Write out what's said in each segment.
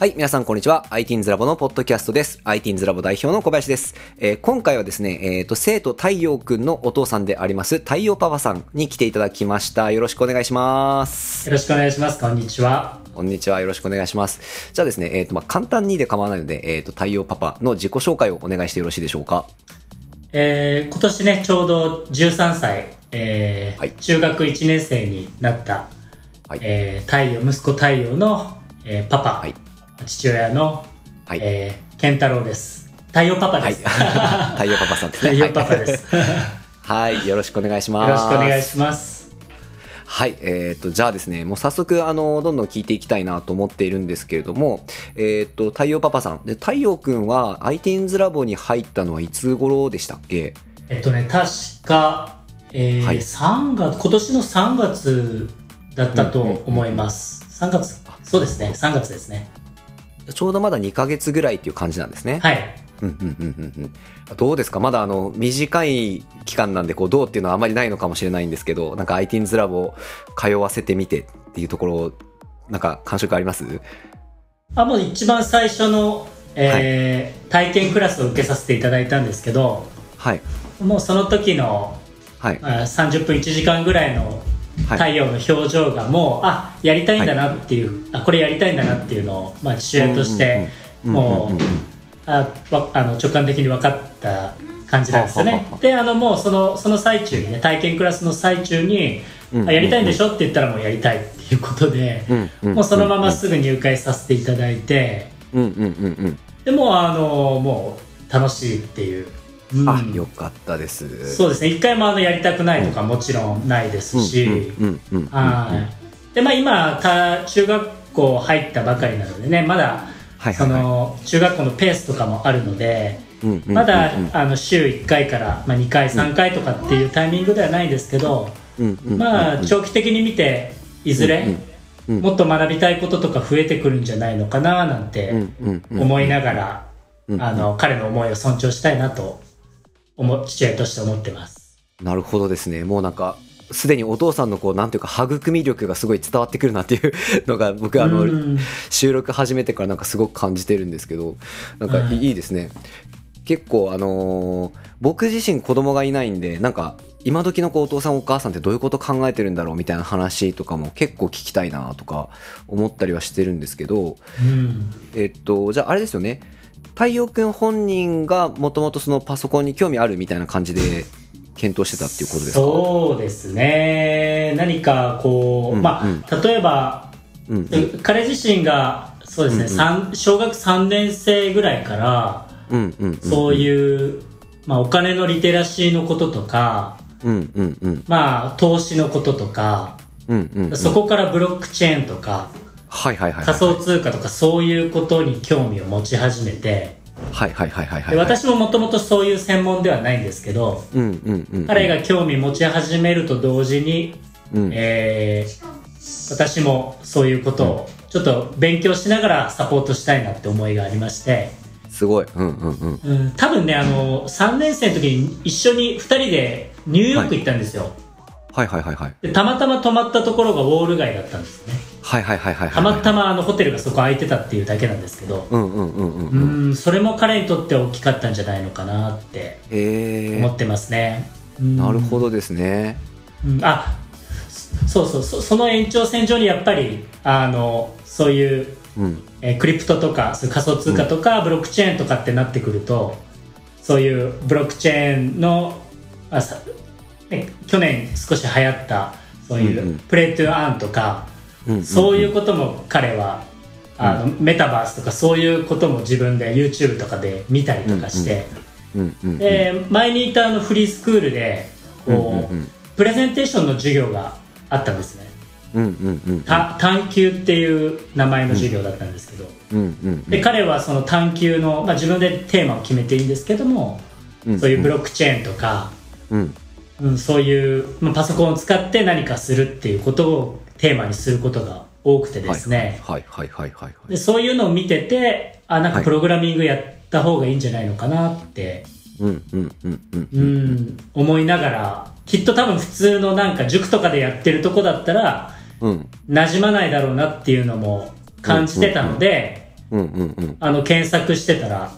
はい、皆さんこんにちは。ITINS ラボのポッドキャストです。ITINS ラボ代表の小林です。えー今回はですね、えっ、と、生徒太陽くんのお父さんであります、太陽パパさんに来ていただきました。よろしくお願いします。よろしくお願いします。こんにちは。こんにちは。よろしくお願いします。じゃあですね、えっ、と、まあ、簡単にで構わないので、えっ、と、太陽パパの自己紹介をお願いしてよろしいでしょうか？えー今年ね、ちょうど13歳、えーはい中学1年生になった、はいえー太陽、息子太陽の、えーパパ、はい父親の、はいえー健太郎です。太陽パパはい。です。太陽パパさんですね。太陽パパです。よはい。はい。よろしくお願いします。ろしくお願いします。はい、えっ、と、じゃあですね、もう早速、あの、どんどん聞いていきたいなと思っているんですけれども、えっ、と、太陽パパさん。で、太陽くんは ITINS ラボに入ったのはいつ頃でしたっけ？えっとね、確か、えーはい3月、今年の3月だったと思います。3月、そうですね、3月ですね。ちょうどまだ2ヶ月ぐらいっていう感じなんですね。はい。うんうんうんうんうん。どうですか？まだあの、短い期間なんで、こう、どうっていうのはあまりないのかもしれないんですけど、なんか ITINS ラボ通わせてみてっていうところ、なんか感触あります？あもう一番最初の、えー体験クラスを受けさせていただいたんですけどはい。もうその時のはい。あ30分1時間ぐらいのはい太陽の表情がもう、あやりたいんだなっていう、あこれやりたいんだなっていうのを、まあ、父親としてもうあわあの直感的に分かった感じなんですよねであのもうそのその最中にね体験クラスの最中に、うんあやりたいんでしょって言ったらもうやりたいっていうことで、もうそのまますぐ入会させていただいて、うんうんうんうん。でもうあのもう楽しいっていう、うん。あ、よかったです。そうですね。一回もあのやりたくないとかもちろんないですし、でまあ今た中学校入ったばかりなのでねまだそはいはいはい。の中学校のペースとかもあるので、うんうんうんまだあの週1回から、まあ、2回3回とかっていうタイミングではないですけど、うんうんまあ長期的に見ていずれ、うんうんもっと学びたいこととか増えてくるんじゃないのかななんて、思いながら、うんあの彼の思いを尊重したいなと思父親として思ってますなるほどですね。もうなんか、すでにお父さんのこう、なんていうか、育み力がすごい伝わってくるなっていうのが、僕あの、うん収録始めてからなんかすごく感じてるんですけど、なんかうんいいですね。結構あのー僕自身子供がいないんで、なんか、今時のこうお父さんお母さんってどういうこと考えてるんだろうみたいな話とかも結構聞きたいなとか思ったりはしてるんですけど、うんえっと、じゃああれですよね。太陽くん本人がもともとそのパソコンに興味あるみたいな感じで検討してたっていうことですか？そうですね何かこう、うんまあ、うん例えば、うん彼自身がそうですね、うんうん三小学3年生ぐらいからうんうんうん。そういう、まあ、お金のリテラシーのこととか、うんうんうん。まあ、投資のこととか、うんうんうん。そこからブロックチェーンとかはいはいはいはい。仮想通貨とかそういうことに興味を持ち始めてはいはいはいはいはい。で私ももともとそういう専門ではないんですけどうんうんうん。彼が興味持ち始めると同時に、うん。えー私もそういうことをちょっと勉強しながらサポートしたいなって思いがありまして、すごい。うんうんうん。うん、多分ねあの3年生の時に一緒に2人でニューヨーク行ったんですよ、はいはいはいはい。でたまたま泊まったところがウォール街だったんですねはいはいはいはいはい。たまたまあのホテルがそこ空いてたっていうだけなんですけどうんうんうんうんううん。んそれも彼にとって大きかったんじゃないのかなって。思ってますね、うんなるほどですね。うんあそうそうそその延長線上にやっぱりあのそういう、うん。えークリプトとか仮想通貨とか、ブロックチェーンとかってなってくるとそういうブロックチェーンのあ去年少し流行ったそういうんうん。うプレイトゥーアンとか、うんうん。そういうことも彼はあの、メタバースとかそういうことも自分で YouTube とかで見たりとかして、うんうんうん。で前にいたあのフリースクールでこう、うんうんうん。プレゼンテーションの授業があったんですね。探究っていう名前の授業だったんですけど、うんうんうん。で彼はその探究の、まあ、自分でテーマを決めていいんですけども、うんそういうブロックチェーンとか、うん。うん、そういう、まあ、パソコンを使って何かするっていうことをテーマにすることが多くてですね、はいはいはいはいはい。でそういうのを見ててあなんかはいプログラミングやった方がいいんじゃないのかなって、うんうんうんうん。うん、思いながらきっと多分普通のなんか塾とかでやってるとこだったらうん。馴染まないだろうなっていうのも感じてたので、うんうんうんあの検索してたら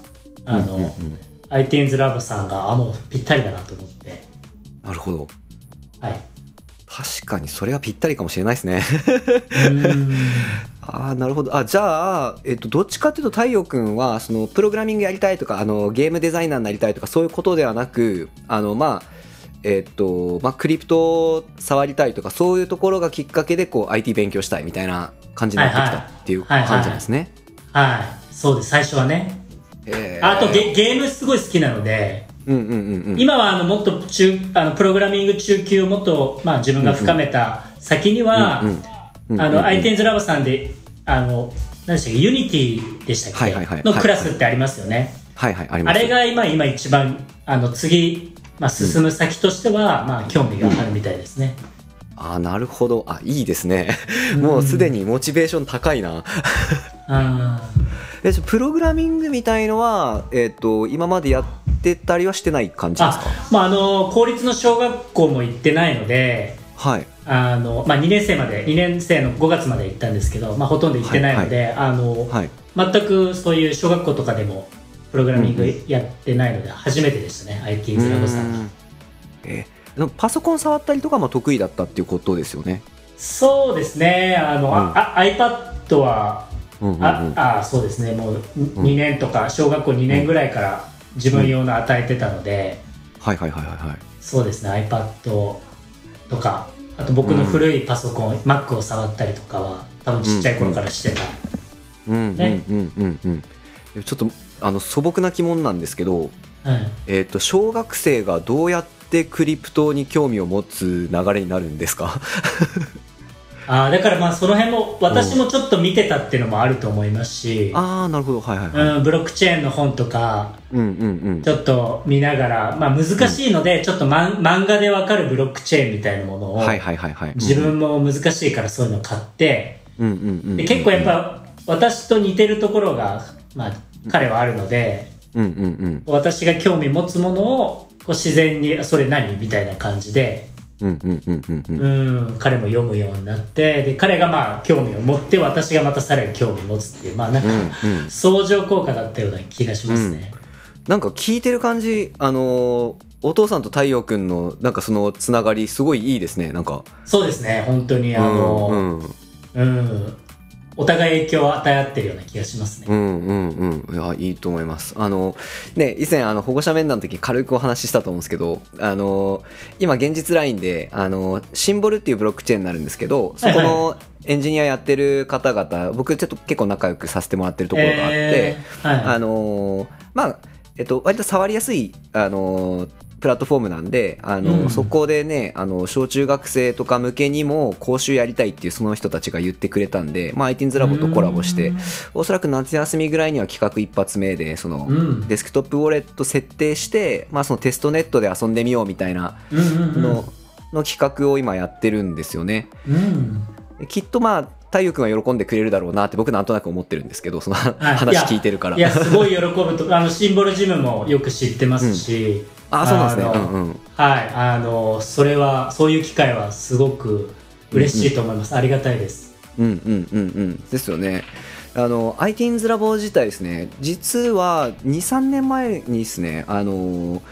あの、うんうん iTunes ラボさんがあもうぴったりだなと思ってなるほど。はい。確かにそれはぴったりかもしれないですね。ああなるほど。あじゃあ、えっと、どっちかっていうと太陽くんはそのプログラミングやりたいとかあのゲームデザイナーになりたいとかそういうことではなくあのまあえっとまあ、クリプトを触りたいとかそういうところがきっかけでこう IT 勉強したいみたいな感じになってきたっていうはい。はい感じなんですね。はい。そうです。最初はね。えー。あとゲゲームすごい好きなので今はあのもっと中あのプログラミング中級をもっと、まあ、自分が深めた先には、うんうんうん。あの、うんうん iTunes ラボさんであの何でしたっけ？ユニティでしたっけ、はいはいはい。のクラスってありますよね、はいはいあります。あれが今今一番あの次、まあ、進む先としては、まあ、興味があるみたいですね、あーなるほど。あいいですね。もうすでにモチベーション高いな。あえプログラミングみたいのは、えっと今までやってたりはしてない感じですか？あ、まあ、あの公立の小学校も行ってないのではい。あの、まあ、2年生まで2年生の5月まで行ったんですけど、まあ、ほとんど行ってないので、あのはい。全くそういう小学校とかでもプログラミングやってないので初めてでしたね、IT ズラボさんが。うんえーパソコン触ったりとかも得意だったっていうことですよね？そうですねあの、うん。ああ iPad はうんうんうん。ああそうですね。もう2年とか小学校2年ぐらいから自分用の与えてたので、はいはいはいはいはい。そうですね。iPad とかあと僕の古いパソコン、Mac を触ったりとかは多分ちっちゃい頃からしてた、うんうんね。うんうんうん。えちょっとあの素朴な疑問なんですけど、うんえっ、と小学生がどうやってクリプトに興味を持つ流れになるんですか？あーだからまあその辺も私もちょっと見てたっていうのもあると思いますし、ああなるほどはいはいはい。うん、ブロックチェーンの本とかうんうんうんち。ょっと見ながら、まあ、難しいので、ちょっとマン漫画でわかるブロックチェーンみたいなものを、はいはいはいはい。自分も難しいからそういうの買って、うんうんうんうん。で結構やっぱ私と似てるところが、まあ、彼はあるのでうんうんうん私が興味持つものをこう自然に「それ何?」みたいな感じで、うんうんうんうんうん。うん、彼も読むようになってで彼がまあ興味を持って私がまたさらに興味持つっていうまあなんか、うんうん相乗効果だったような気がしますね。なんか聞いてる感じあのーお父さんと太陽くんのなんかそのつながりすごいいいですねなんか。そうですね本当にあの、うんうんうん、お互い影響を与え合ってるような気がしますね。うんうんうん。いやいいと思います。あのね以前あの保護者面談の時に軽くお話ししたと思うんですけどあの今現実ラインであのシンボルっていうブロックチェーンになるんですけどそこはいのエンジニアやってる方々僕ちょっと結構仲良くさせてもらってるところがあって、えーはいあのーまあえっと割と触りやすいあのープラットフォームなんで、あのうん。そこでね、あの、小中学生とか向けにも講習やりたいっていうその人たちが言ってくれたんで、まあ、ITINS ラボとコラボして、おそらく夏休みぐらいには企画一発目で、その、うん。デスクトップウォレット設定して、まあ、そのテストネットで遊んでみようみたいなの、の企画を今やってるんですよね。うん。きっとまあ、太陽君は喜んでくれるだろうなって僕なんとなく思ってるんですけど、そのはい。話聞いてるから。いやすごい喜ぶとあのシンボルジムもよく知ってますし、あ、そうなんですね。うんうん。はいあのそれはそういう機会はすごく嬉しいと思います、ありがたいです。うんうんうんうん。ですよね。あの iTeens ラボ自体ですね。実は23年前にですねあの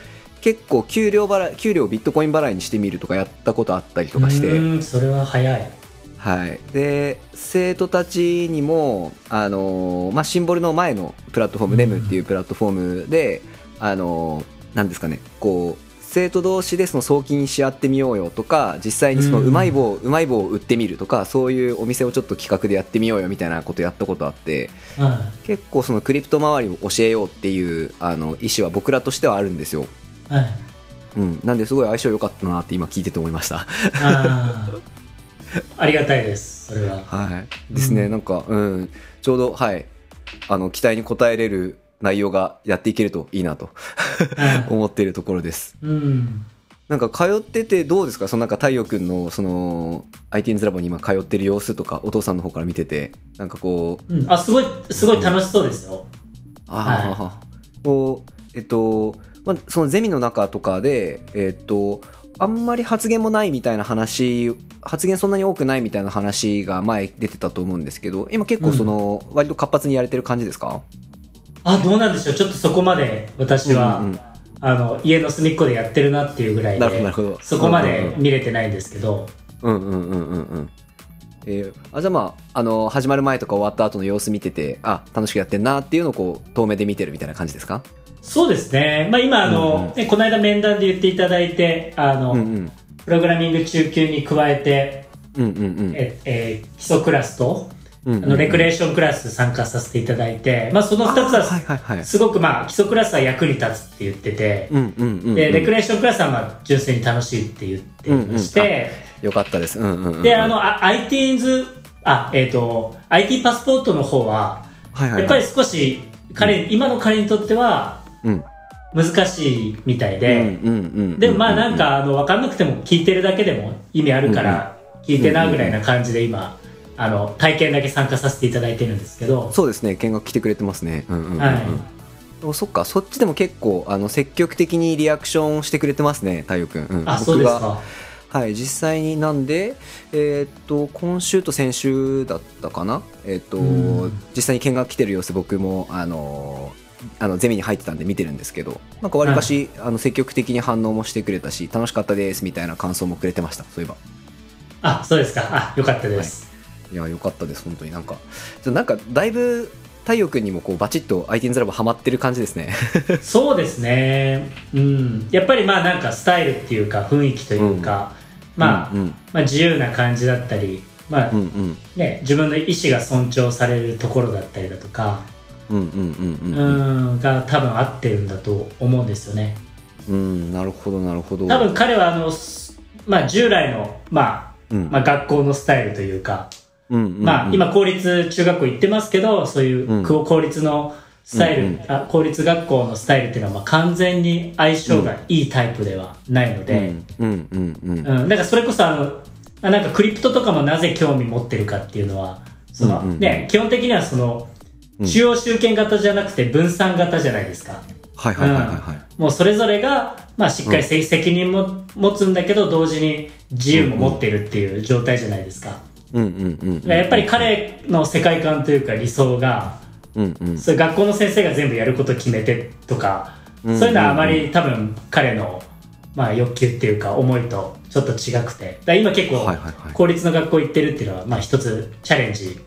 結構給料払い給料をビットコイン払いにしてみるとかやったことあったりとかして、うんそれは早い。はい、で生徒たちにもあの、まあ、シンボルの前のプラットフォーム、うん NEM っていうプラットフォームであのなんですかねこう生徒同士でその送金し合ってみようよとか実際にそのうん。うまい棒、うまい棒を売ってみるとかそういうお店をちょっと企画でやってみようよみたいなことやったことあっては結構そのクリプト周りを教えようっていうあの意思は僕らとしてはあるんですよ、い、はい、うん、なんですごい相性良かったなって今聞いてて思いました。ありがたいですそれは。はい。ですね、うん。なんか、うん、ちょうど、はい、あの、期待に応えれる内容がやっていけるといいなとはい思っているところです。うん。なんか通っててどうですか？そのなんか太陽くんの、その、ITINS ラボに今通ってる様子とか、お父さんの方から見てて、なんかこう、うん、あすごいすごい楽しそうですよ、ああ、こう、えっと、まあ、そのゼミの中とかで、えっと、あんまり発言もないみたいな話発言そんなに多くないみたいな話が前出てたと思うんですけど今結構その、割と活発にやれてる感じですか？あ、どうなんでしょう。ちょっとそこまで私は、うんうん。あの、家の隅っこでやってるなっていうぐらいでそこまで見れてないんですけど、うんうんうんうんうん。えーあじゃあまああの始まる前とか終わった後の様子見ててあ楽しくやってんなっていうのをこう遠目で見てるみたいな感じですか？そうですね。まあ今、あの、うんうん。ねこの間面談で言っていただいて、あの、うんうん。プログラミング中級に加えて、うんうんうん。え、えー基礎クラスと、うんうんあの、レクレーションクラス参加させていただいて、まあその二つあーはすごくまあ基礎クラスは役に立つって言ってて、うんうんうんうん。で、レクレーションクラスはまあ純粋に楽しいって言ってまして、よかったです。うんうんうんで、あの、あ iTunes、あ、えっ、と、IT パスポートの方は、はいはいはい。やっぱり少し彼、今の彼にとってはうん。難しいみたいで、うんうんうんでもまあなんか、あの、わかんなくても聞いてるだけでも意味あるから、聞いてなぐらいな感じで今、あの、体験だけ参加させていただいてるんですけど、そうですね。見学来てくれてますね。うんうんうんうん。はい。おそっか。そっちでも結構あの積極的にリアクションしてくれてますね太陽くん、うん、あ、そうですか。はい。実際になんでえーっと今週と先週だったかな？えーっとうん。実際に見学来てる様子僕もあのあのゼミに入ってたんで見てるんですけど。なんかわりかし、あの積極的に反応もしてくれたし楽しかったですみたいな感想もくれてました。そういえば。あ、そうですか。あ、よかったです。いやよかったです本当に。なんかちょなんかだいぶ太陽くんにもこうバチッと IT's ラボハマってる感じですね。そうですね。うん。やっぱりまあなんかスタイルっていうか雰囲気というか、まあ、うんうん。まあ自由な感じだったり、まあ、うんうん。ね、自分の意思が尊重されるところだったりだとか、うんうんうんううんん、が多分合ってるんだと思うんですよね。うんなるほどなるほど。多分彼はあの、すまあ従来の、まあ、うん。まあ学校のスタイルというか、うんうんうん。まあ今公立中学校行ってますけど、そういううん。公公立のスタイル、うんうん。あ公立学校のスタイルっていうのはまあ完全に相性がいいタイプではないので、うんうんからそれこそあの、あなんかクリプトとかもなぜ興味持ってるかっていうのは、その、うんうんうん。ね、基本的にはその、うん。中央集権型じゃなくて分散型じゃないですか。はいはいはいはいはい。もうそれぞれが、まあしっかり責責任も持つんだけど、同時に自由も持ってるっていう状態じゃないですか。うんうんうんうん。やっぱり彼の世界観というか理想が、うんうん。それ学校の先生が全部やること決めてとか、うんそういうのはあまり多分彼の、まあ、欲求っていうか思いとちょっと違くて。だ今結構公立の学校行ってるっていうのは、まあ、一つチャレンジ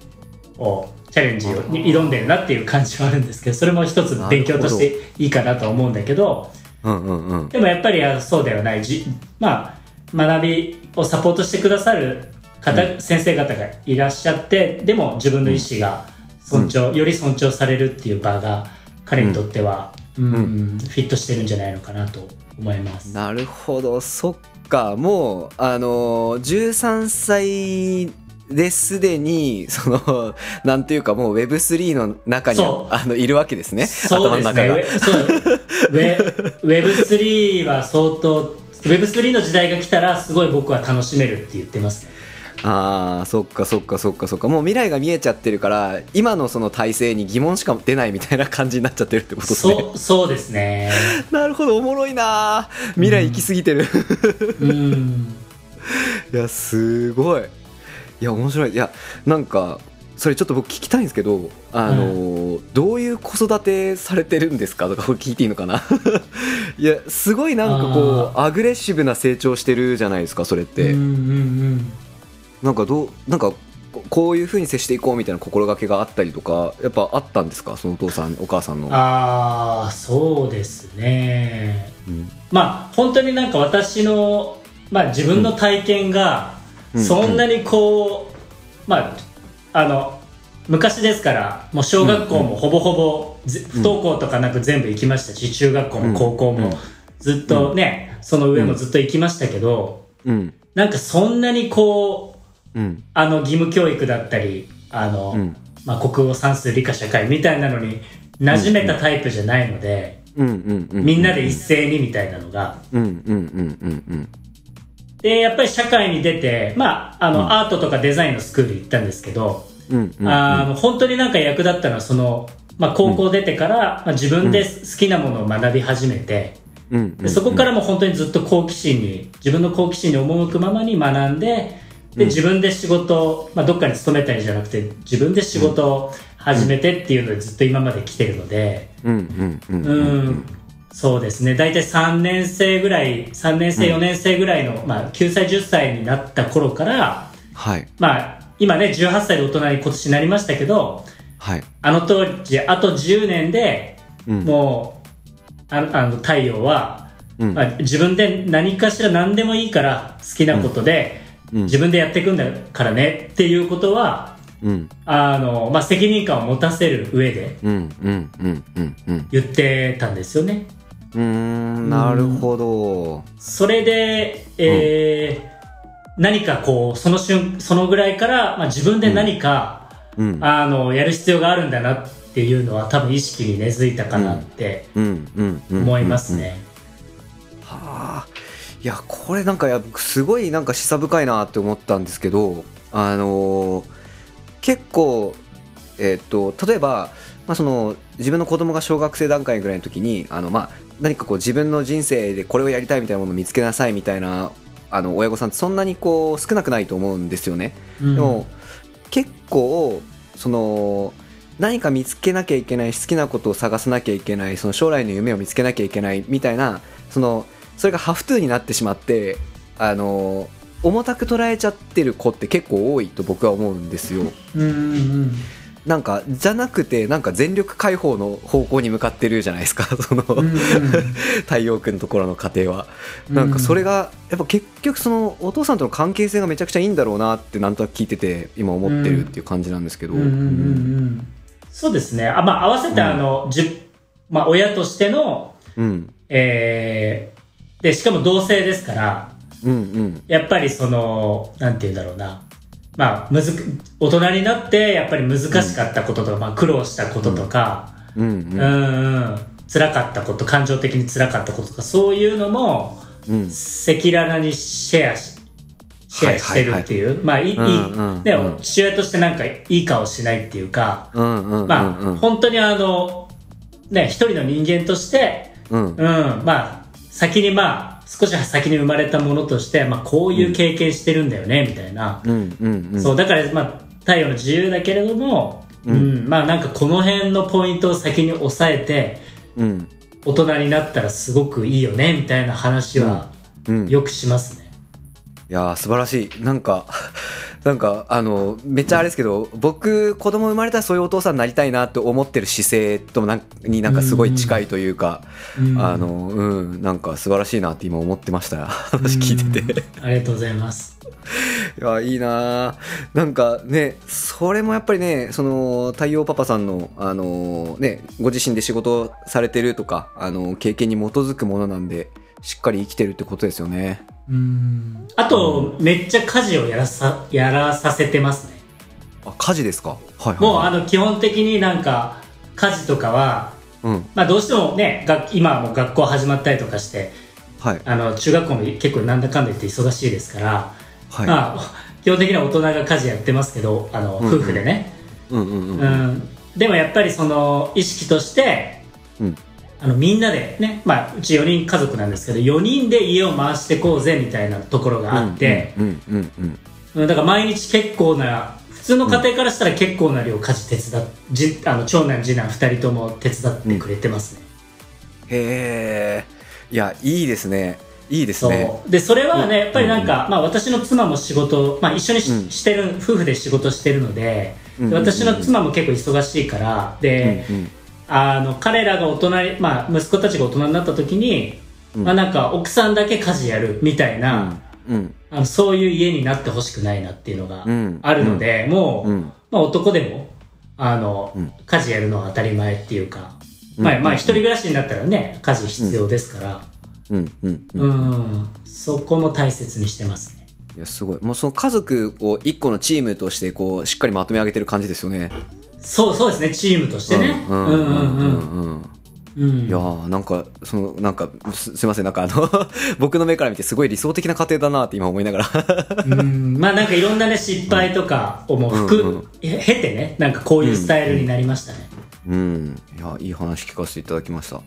をチャレンジをに挑んでるなっていう感じはあるんですけどそれも一つ勉強としていいかなと思うんだけどうんうんうん。でもやっぱりあそうではないじ、まあ、学びをサポートしてくださる方、先生方がいらっしゃってでも自分の意思が尊重、より尊重されるっていう場が彼にとっては、うん。フィットしてるんじゃないのかなと思います。なるほど。そっか。もうあのー13歳ですでにそのなんていうかもう Web3 の中にあのいるわけですね。そうですね。頭の中が。ウェそうウェ Web3 は相当、Web3 の時代が来たらすごい僕は楽しめるって言ってますね。あーそっかそっかそっかそっか。もう未来が見えちゃってるから今のその体制に疑問しか出ないみたいな感じになっちゃってるってことですね。そう、そうですね。なるほどおもろいな未来行き過ぎてる、うん。いやすごい。いや面白い。いやなんかそれちょっと僕聞きたいんですけどあの、どういう子育てされてるんですか？とかこれ聞いていいのかな？いやすごいなんかこうアグレッシブな成長してるじゃないですかそれって、うんうんうん。なんかどうなんかここういうふうに接していこうみたいな心がけがあったりとかやっぱあったんですか？そのお父さんお母さんの。ああ、そうですね。うん。まあ、本当になんか私の、まあ自分の体験が、うん。そんなにこう、まあ、あの、昔ですから、もう小学校もほぼほぼ、ぜ不登校とかなく全部行きましたし、中学校も高校うん。もずっとね、その上もずっと行きましたけど、うん。なんかそんなにこう、うん。あの義務教育だったり、あの、うん。まあ、国語算数理科社会みたいなのに馴染めたタイプじゃないので、みんなで一斉にみたいなのが。で、やっぱり社会に出て、まあ、あの、アートとかデザインのスクール行ったんですけど、あの、本当になんか役立ったのは、その、まあ、高校出てから、まあ、自分で好きなものを学び始めて、そこからも本当にずっと好奇心に自分の好奇心に赴くままに学んでで自分で仕事を、まあ、どっかに勤めたりじゃなくて自分で仕事を始めてっていうのでずっと今まで来てるので、うんうんそうですね。大体3年生ぐらい3年生4年生ぐらいの、まあ、9歳10歳になった頃から、はい。まあ、今ね18歳で大人に今年なりましたけどはい。あの当時あと10年でうん。もうあのあの太陽は、うん。まあ、自分で何かしら何でもいいから好きなことで、うん。自分でやっていくんだからねっていうことはうん。あの、まあ、責任感を持たせる上でうんうんうんうんうん。言ってたんですよね。うーんなるほど。それで、えー何かこうその瞬そのぐらいから、まあ、自分で何か、うん。あのやる必要があるんだなっていうのは多分意識に根付いたかなってうん。うんうん思いますね。はあいやこれなんかやすごいなんか示唆深いなって思ったんですけどあのー結構えっ、と例えば、まあ、その自分の子供が小学生段階ぐらいの時にあの、まあ、何かこう自分の人生でこれをやりたいみたいなものを見つけなさいみたいなあの親御さんってそんなにこう少なくないと思うんですよね。うんでも結構その何か見つけなきゃいけない好きなことを探さなきゃいけないその将来の夢を見つけなきゃいけないみたいなそのそれがハフトゥーになってしまってあの重たく捉えちゃってる子って結構多いと僕は思うんですよ。うんうんなんかじゃなくてなんか全力解放の方向に向かってるじゃないですか その、うんうん太陽君のところの家庭は。なんかそれがやっぱ結局そのお父さんとの関係性がめちゃくちゃいいんだろうなってなんとなく聞いてて今思ってるっていう感じなんですけど。うんうんうんうんそうですね。あまあ、合わせてあの、じゅまあ、親としての、うんえー、で、しかも同性ですから、うんうん。やっぱりその、なんて言うんだろうな。まあ、むずく、大人になって、やっぱり難しかったこととか、まあ、苦労したこととか、うんうん、うん、うん。辛かったこと、感情的に辛かったこととか、そういうのも、うん。赤裸々にシェアし、シェアしてるっていう、まあ、いい、いい、うんうんねうん。父親としてなんかいい顔しないっていうか、うんうんうん。まあ、本当にあの、ね、一人の人間として、うん。うん、まあ、先にまあ、少し先に生まれたものとして、まあ、こういう経験してるんだよね、みたいな。うんうんうん。そう、だから、まあ、太陽の自由だけれども、うん、まあ、なんかこの辺のポイントを先に押さえて、うん。大人になったらすごくいいよね、みたいな話は、うん。いよくしますね。やー素晴らしい。なんかなんかあのめっちゃあれですけど僕子供生まれたらそういうお父さんになりたいなって思ってる姿勢となんになんかすごい近いというか、うん。あのうんなんか素晴らしいなって今思ってました。話聞いてて。うんありがとうございます。いやいいなあなんかねそれもやっぱりねその太陽パパさんのあのねご自身で仕事をされてるとかあの経験に基づくものなんでしっかり生きてるってことですよねうんあと、めっちゃ家事をやらさ、やらさせてますね。あ家事ですか？はいはいもうあの基本的になんか家事とかは、うん。まあどうしてもね、が今はもう学校始まったりとかして、はい。あの中学校も結構なんだかんだ言って忙しいですから、はい、まあ 基本的には大人が家事やってますけど、あのうん夫婦でね、うんうんうんううんん。でもやっぱりその意識として、うんあのみんなでね、まあうち4人家族なんですけど、4人で家を回してこうぜみたいなところがあって、うんうんうんうんうん。だから毎日結構な、普通の家庭からしたら結構な量家事手伝っ、じあの長男次男2人とも手伝ってくれてますね。へえ。いやいいですね。いいですね。でそれはねやっぱりなんか、まあ、私の妻も仕事、まあ、一緒にし,、うん。してる夫婦で仕事してるので私の妻も結構忙しいからで、うんうんあの彼らが大人に、まあ、息子たちが大人になった時に、うん。まあ、なんか奥さんだけ家事やるみたいな、うん。あのそういう家になってほしくないなっていうのがうん。あるので、もう、うん。まあ、男でもあの、うん。家事やるのは当たり前っていうか、うん。まあまあ一人暮らしになったらね家事必要ですから、うん。うん。ううん。ん。そこも大切にしてますね。いやすごい。もうその家族を一個のチームとしてこうしっかりまとめ上げてる感じですよねそうそうですね。チームとしてね。うんうんうんうんうんいやーなんかそのなんかすすいません。なんかあの 僕の目から見てすごい理想的な家庭だなって今思いながら。うん。まあなんかいろんなね失敗とかをもう含、うんうんえ経てねなんかこういうスタイルになりましたね。うんいやいい話聞かせていただきました。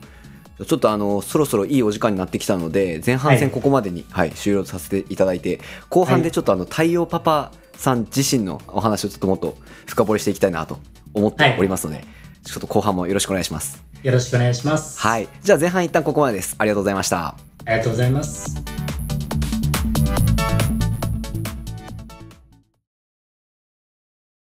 ちょっとあのそろそろいいお時間になってきたので前半戦はい。ここまでに、はい終了させていただいて後半でちょっとあの太陽パパさん自身のお話をちょっともっと深掘りしていきたいなと思っておりますので、ちょっと後半もよろしくお願いします。よろしくお願いします。はい。じゃあ前半一旦ここまでです。ありがとうございました。ありがとうございます。